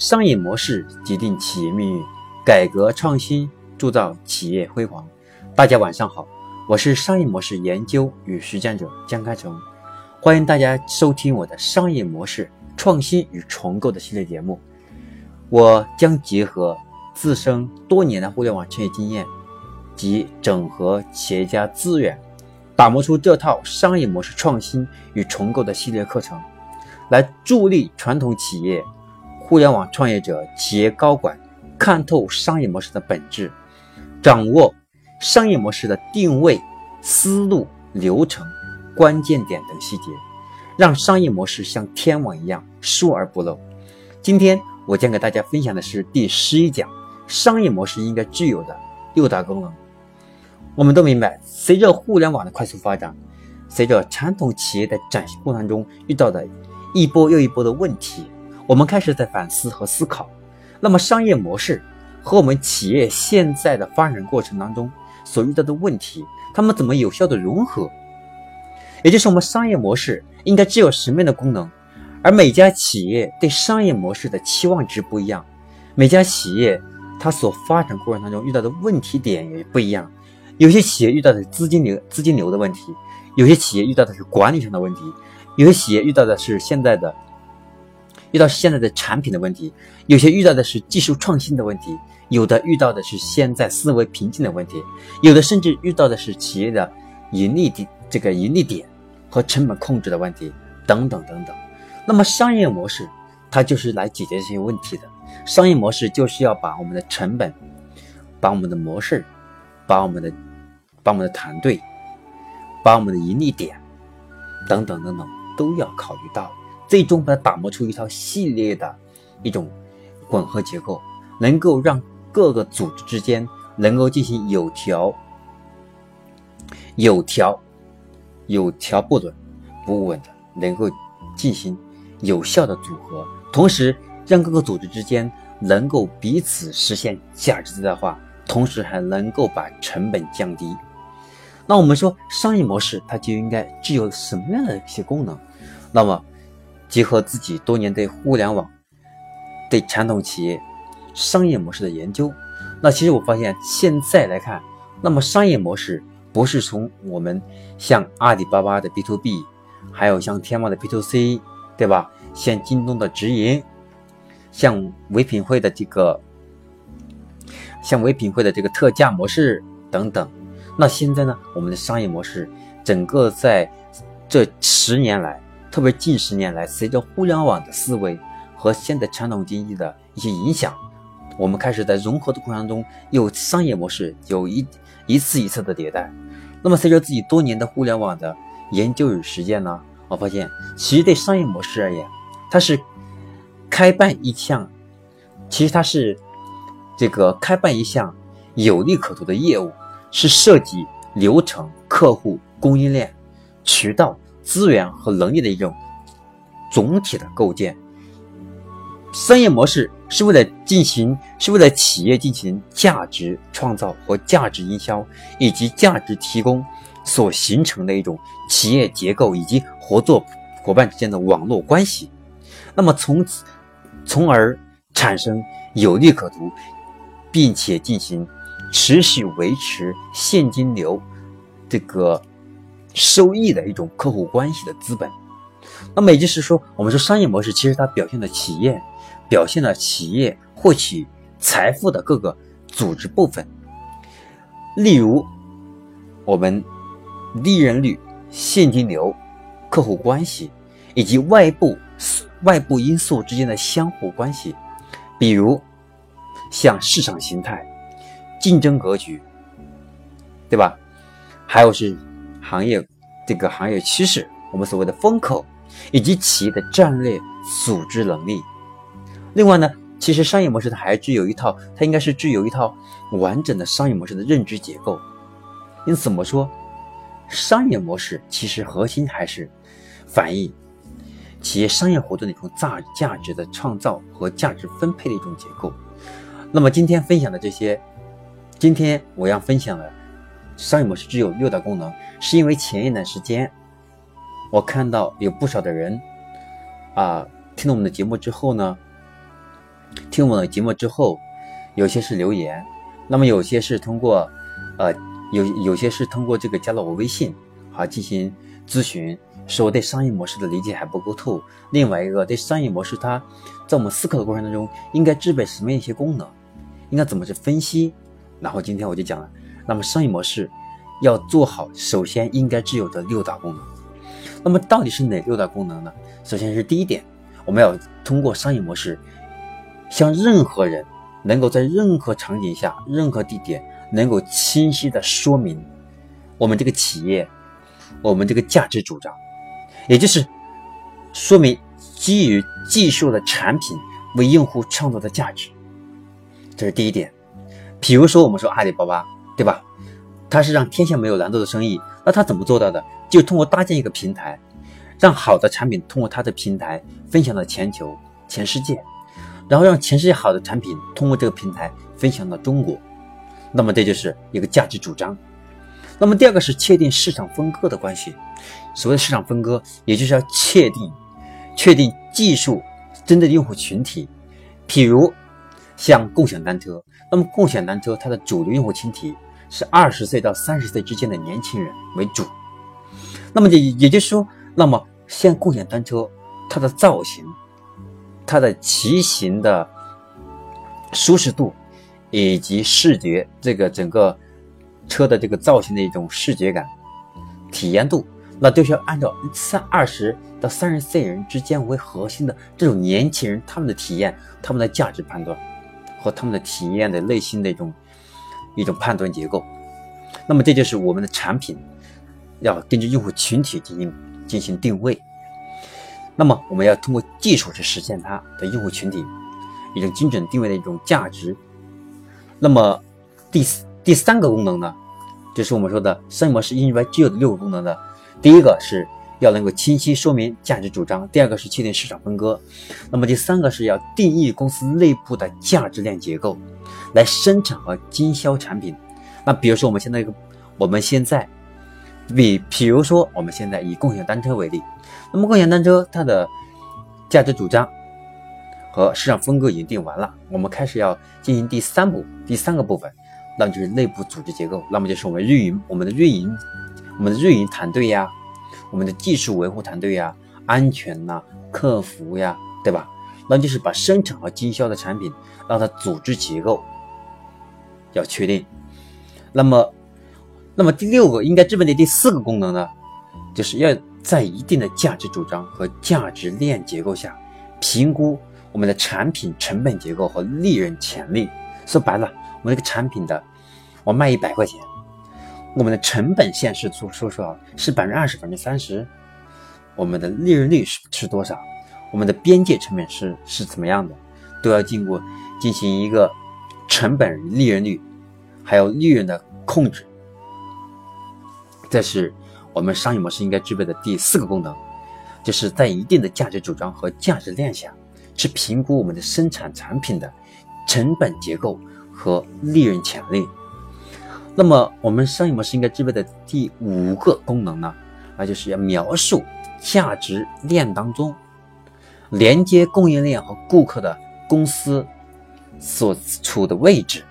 商业模式决定企业命运，改革创新铸造企业辉煌。大家晚上好，我是商业模式研究与实践者江开成，欢迎大家收听我的商业模式创新与重构的系列节目。我将结合自身多年的互联网创业经验及整合企业家资源，打磨出这套商业模式创新与重构的系列课程。来助力传统企业、互联网创业者、企业高管看透商业模式的本质，掌握商业模式的定位、思路、流程、关键点等细节，让商业模式像天网一样疏而不漏。今天我将给大家分享的是第十一讲：商业模式应该具有的六大功能。我们都明白，随着互联网的快速发展，随着传统企业在转型过程中遇到的。一波又一波的问题，我们开始在反思和思考。那么，商业模式和我们企业现在的发展过程当中所遇到的问题，它们怎么有效的融合？也就是我们商业模式应该具有什么样的功能？而每家企业对商业模式的期望值不一样，每家企业它所发展过程当中遇到的问题点也不一样。有些企业遇到的资金流资金流的问题，有些企业遇到的是管理上的问题。有些企业遇到的是现在的，遇到现在的产品的问题；有些遇到的是技术创新的问题；有的遇到的是现在思维瓶颈的问题；有的甚至遇到的是企业的盈利点、这个盈利点和成本控制的问题等等等等。那么商业模式它就是来解决这些问题的。商业模式就是要把我们的成本、把我们的模式、把我们的、把我们的团队、把我们的盈利点等等等等。都要考虑到，最终把它打磨出一套系列的一种混合结构，能够让各个组织之间能够进行有条、有条、有条不紊、不紊的，能够进行有效的组合，同时让各个组织之间能够彼此实现价值最大化，同时还能够把成本降低。那我们说商业模式，它就应该具有什么样的一些功能？那么，结合自己多年对互联网、对传统企业商业模式的研究，那其实我发现现在来看，那么商业模式不是从我们像阿里巴巴的 B to B，还有像天猫的 B to C，对吧？像京东的直营，像唯品会的这个，像唯品会的这个特价模式等等。那现在呢，我们的商业模式整个在这十年来。特别近十年来，随着互联网的思维和现代传统经济的一些影响，我们开始在融合的过程中，有商业模式有一一次一次的迭代。那么，随着自己多年的互联网的研究与实践呢，我发现，其实对商业模式而言，它是开办一项，其实它是这个开办一项有利可图的业务，是涉及流程、客户、供应链、渠道。资源和能力的一种总体的构建。商业模式是为了进行，是为了企业进行价值创造和价值营销以及价值提供所形成的一种企业结构以及合作伙伴之间的网络关系。那么从此，从而产生有利可图，并且进行持续维持现金流这个。收益的一种客户关系的资本，那么也就是说，我们说商业模式其实它表现了企业，表现了企业获取财富的各个组织部分，例如我们利润率、现金流、客户关系以及外部外部因素之间的相互关系，比如像市场形态、竞争格局，对吧？还有是。行业这个行业趋势，我们所谓的风口，以及企业的战略组织能力。另外呢，其实商业模式它还具有一套，它应该是具有一套完整的商业模式的认知结构。因此，我们说商业模式其实核心还是反映企业商业活动的一种价价值的创造和价值分配的一种结构。那么今天分享的这些，今天我要分享的。商业模式只有六大功能，是因为前一段时间，我看到有不少的人，啊，听了我们的节目之后呢，听我们的节目之后，有些是留言，那么有些是通过，呃，有有些是通过这个加了我微信，啊进行咨询，说我对商业模式的理解还不够透。另外一个对商业模式，它在我们思考的过程当中应该具备什么样一些功能，应该怎么去分析。然后今天我就讲了，那么商业模式要做好，首先应该具有的六大功能。那么到底是哪六大功能呢？首先是第一点，我们要通过商业模式。向任何人能够在任何场景下、任何地点能够清晰的说明我们这个企业、我们这个价值主张，也就是说明基于技术的产品为用户创造的价值，这是第一点。比如说，我们说阿里巴巴，对吧？它是让天下没有难做的生意，那它怎么做到的？就通过搭建一个平台，让好的产品通过它的平台分享到全球、全世界。然后让全世界好的产品通过这个平台分享到中国，那么这就是一个价值主张。那么第二个是确定市场分割的关系。所谓的市场分割，也就是要确定确定技术针对的用户群体。譬如像共享单车，那么共享单车它的主流用户群体是二十岁到三十岁之间的年轻人为主。那么也也就是说，那么像共享单车它的造型。它的骑行的舒适度，以及视觉这个整个车的这个造型的一种视觉感、体验度，那都是要按照三二十到三十岁人之间为核心的这种年轻人他们的体验、他们的价值判断和他们的体验的内心的一种一种判断结构。那么这就是我们的产品要根据用户群体进行进行定位。那么我们要通过技术去实现它的用户群体一种精准定位的一种价值。那么第第三个功能呢，就是我们说的商业模式应该具有的六个功能的。第一个是要能够清晰说明价值主张，第二个是确定市场分割，那么第三个是要定义公司内部的价值链结构，来生产和经销产品。那比如说我们现在一个，我们现在比，比如说我们现在以共享单车为例。那么共享单车它的价值主张和市场分割已经定完了，我们开始要进行第三步、第三个部分，那就是内部组织结构。那么就是我们运营、我们的运营、我们的运营团队呀，我们的技术维护团队呀，安全呐，客服呀，对吧？那就是把生产和经销的产品让它组织结构要确定。那么，那么第六个应该具备的第四个功能呢，就是要。在一定的价值主张和价值链结构下，评估我们的产品成本结构和利润潜力。说白了，我们这个产品的，我卖一百块钱，我们的成本线是说说说是百分之二十、百分之三十，我们的利润率是是多少？我们的边界成本是是怎么样的？都要经过进行一个成本、利润率，还有利润的控制。这是。我们商业模式应该具备的第四个功能，就是在一定的价值主张和价值链下，去评估我们的生产产品的成本结构和利润潜力。那么，我们商业模式应该具备的第五个功能呢，那就是要描述价值链当中连接供应链和顾客的公司所处的位置，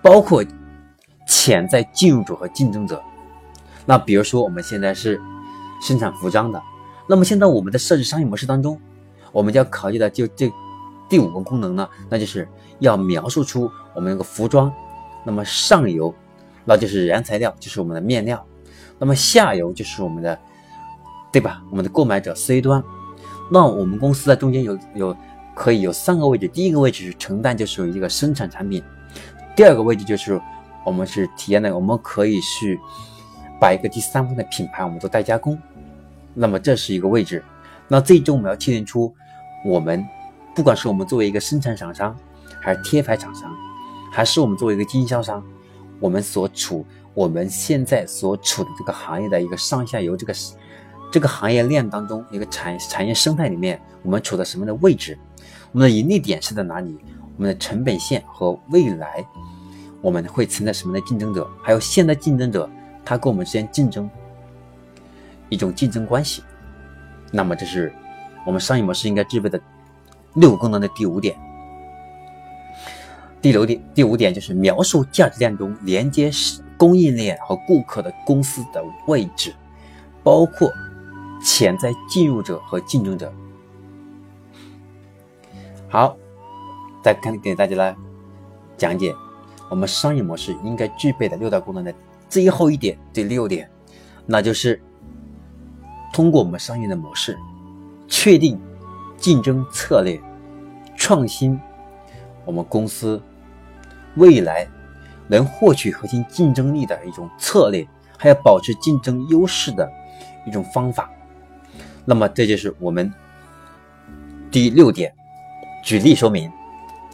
包括潜在进入者和竞争者。那比如说，我们现在是生产服装的，那么现在我们的设置商业模式当中，我们就要考虑的就这第五个功能呢，那就是要描述出我们那个服装，那么上游那就是原材料，就是我们的面料，那么下游就是我们的，对吧？我们的购买者 C 端，那我们公司在中间有有可以有三个位置，第一个位置是承担就是一个生产产品，第二个位置就是我们是体验的，我们可以去。把一个第三方的品牌，我们做代加工，那么这是一个位置。那最终我们要确定出，我们不管是我们作为一个生产厂商，还是贴牌厂商，还是我们作为一个经销商，我们所处我们现在所处的这个行业的一个上下游这个这个行业链当中，一个产产业生态里面，我们处在什么样的位置？我们的盈利点是在哪里？我们的成本线和未来我们会存在什么样的竞争者？还有现在竞争者？他跟我们之间竞争一种竞争关系，那么这是我们商业模式应该具备的六个功能的第五点。第六点，第五点就是描述价值链中连接供应链和顾客的公司的位置，包括潜在进入者和竞争者。好，再看给大家来讲解我们商业模式应该具备的六大功能的最后一点，第六点，那就是通过我们商业的模式，确定竞争策略，创新我们公司。未来能获取核心竞争力的一种策略，还要保持竞争优势的一种方法。那么，这就是我们第六点。举例说明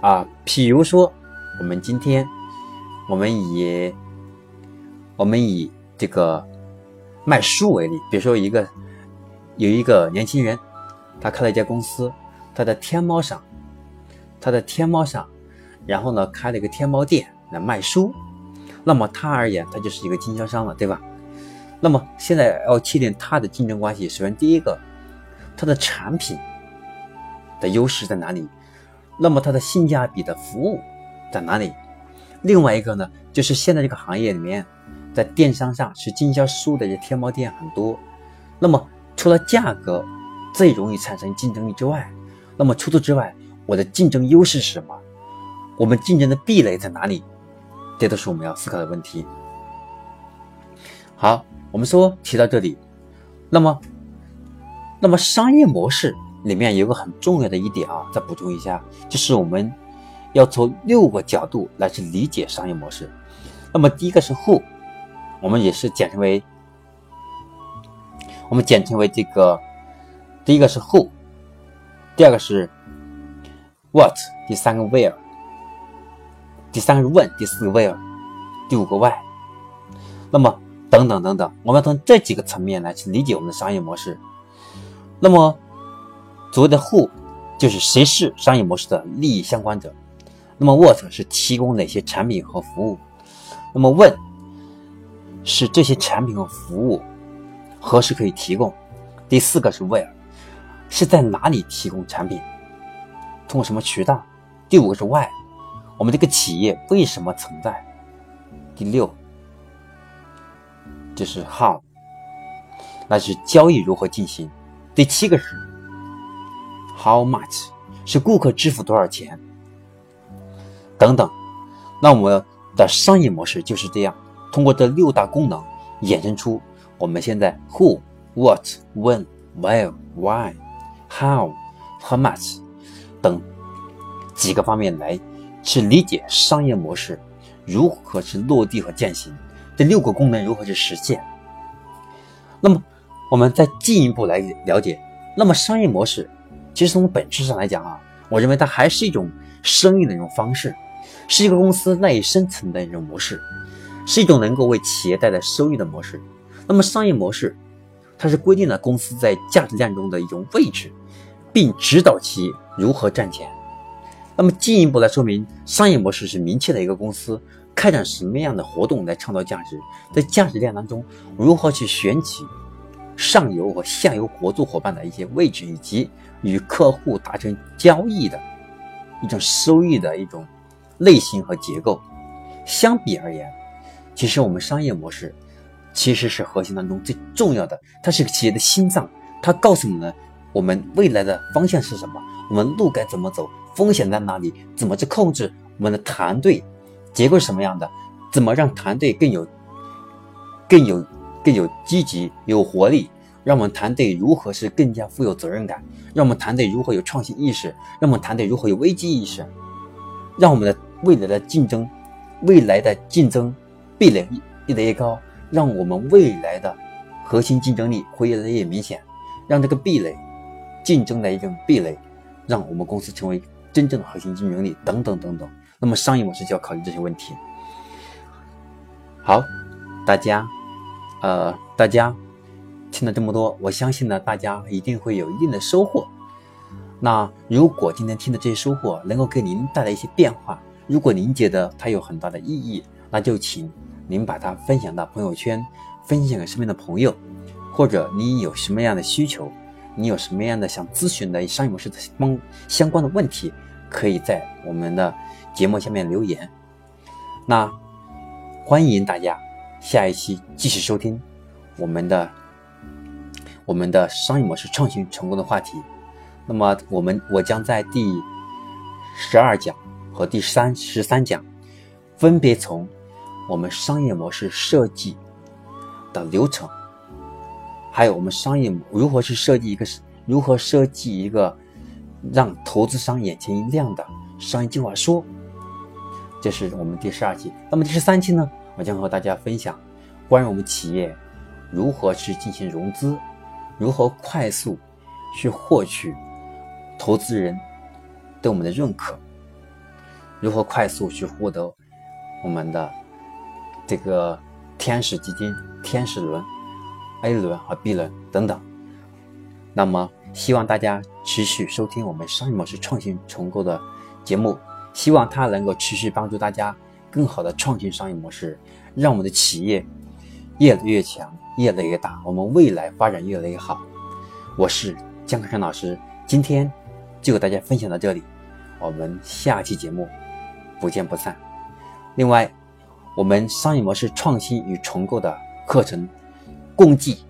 啊，比如说，我们今天我们以我们以这个卖书为例，比如说一个有一个年轻人，他开了一家公司，他在天猫上，他在天猫上。然后呢，开了一个天猫店来卖书，那么他而言，他就是一个经销商了，对吧？那么现在要确定他的竞争关系，首先第一个，他的产品的优势在哪里？那么它的性价比的服务在哪里？另外一个呢，就是现在这个行业里面，在电商上是经销书的这天猫店很多，那么除了价格最容易产生竞争力之外，那么除此之外，我的竞争优势是什么？我们竞争的壁垒在哪里？这都是我们要思考的问题。好，我们说提到这里，那么，那么商业模式里面有个很重要的一点啊，再补充一下，就是我们要从六个角度来去理解商业模式。那么第一个是 Who，我们也是简称为，我们简称为这个，第一个是 Who，第二个是 What，第三个 Where。第三个是问，第四个 where，第五个 why，那么等等等等，我们要从这几个层面来去理解我们的商业模式。那么所谓的 who 就是谁是商业模式的利益相关者，那么 what 是提供哪些产品和服务，那么问是这些产品和服务何时可以提供，第四个是 where 是在哪里提供产品，通过什么渠道，第五个是 why。我们这个企业为什么存在？第六就是 how，那是交易如何进行。第七个是 how much，是顾客支付多少钱等等。那我们的商业模式就是这样，通过这六大功能衍生出我们现在 who、what、when、where、why、how、how much 等几个方面来。去理解商业模式如何去落地和践行，这六个功能如何去实现。那么，我们再进一步来了解，那么商业模式其实从本质上来讲啊，我认为它还是一种生意的一种方式，是一个公司赖以生存的一种模式，是一种能够为企业带来收益的模式。那么，商业模式它是规定了公司在价值链中的一种位置，并指导其如何赚钱。那么进一步来说明，商业模式是明确的一个公司开展什么样的活动来创造价值，在价值链当中如何去选取上游和下游合作伙伴的一些位置，以及与客户达成交易的一种收益的一种类型和结构。相比而言，其实我们商业模式其实是核心当中最重要的，它是个企业的心脏，它告诉你呢我们未来的方向是什么，我们路该怎么走。风险在哪里？怎么去控制我们的团队结构是什么样的？怎么让团队更有、更有、更有积极、有活力？让我们团队如何是更加富有责任感？让我们团队如何有创新意识？让我们团队如何有危机意识？让我们的未来的竞争、未来的竞争壁垒越来越高？让我们未来的核心竞争力会越来越明显？让这个壁垒、竞争的一种壁垒，让我们公司成为。真正的核心竞争力等等等等，那么商业模式就要考虑这些问题。好，大家，呃，大家听了这么多，我相信呢，大家一定会有一定的收获。那如果今天听的这些收获能够给您带来一些变化，如果您觉得它有很大的意义，那就请您把它分享到朋友圈，分享给身边的朋友，或者你有什么样的需求，你有什么样的想咨询的商业模式的相相关的问题。可以在我们的节目下面留言。那欢迎大家下一期继续收听我们的我们的商业模式创新成功的话题。那么我们我将在第十二讲和第三十三讲分别从我们商业模式设计的流程，还有我们商业如何去设计一个如何设计一个让投资商眼前一亮的商业计划书。这是我们第十二期。那么第十三期呢，我将和大家分享关于我们企业如何去进行融资，如何快速去获取。投资人对我们的认可，如何快速去获得我们的这个天使基金、天使轮、A 轮和 B 轮等等？那么，希望大家持续收听我们商业模式创新重构的节目，希望它能够持续帮助大家更好的创新商业模式，让我们的企业越来越强、越来越大，我们未来发展越来越好。我是江克山老师，今天。就和大家分享到这里，我们下期节目不见不散。另外，我们商业模式创新与重构的课程共计，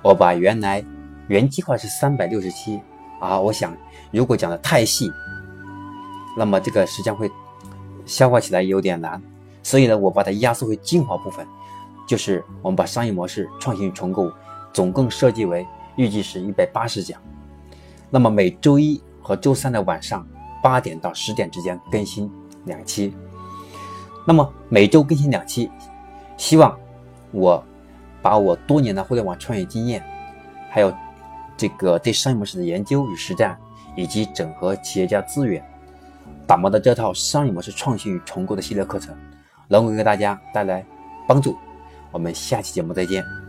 我把原来原计划是三百六十七啊，我想如果讲的太细，那么这个实际上会消化起来有点难，所以呢，我把它压缩为精华部分，就是我们把商业模式创新与重构总共设计为预计是一百八十讲。那么每周一和周三的晚上八点到十点之间更新两期，那么每周更新两期，希望我把我多年的互联网创业经验，还有这个对商业模式的研究与实战，以及整合企业家资源，打磨的这套商业模式创新与重构的系列课程，能够给大家带来帮助。我们下期节目再见。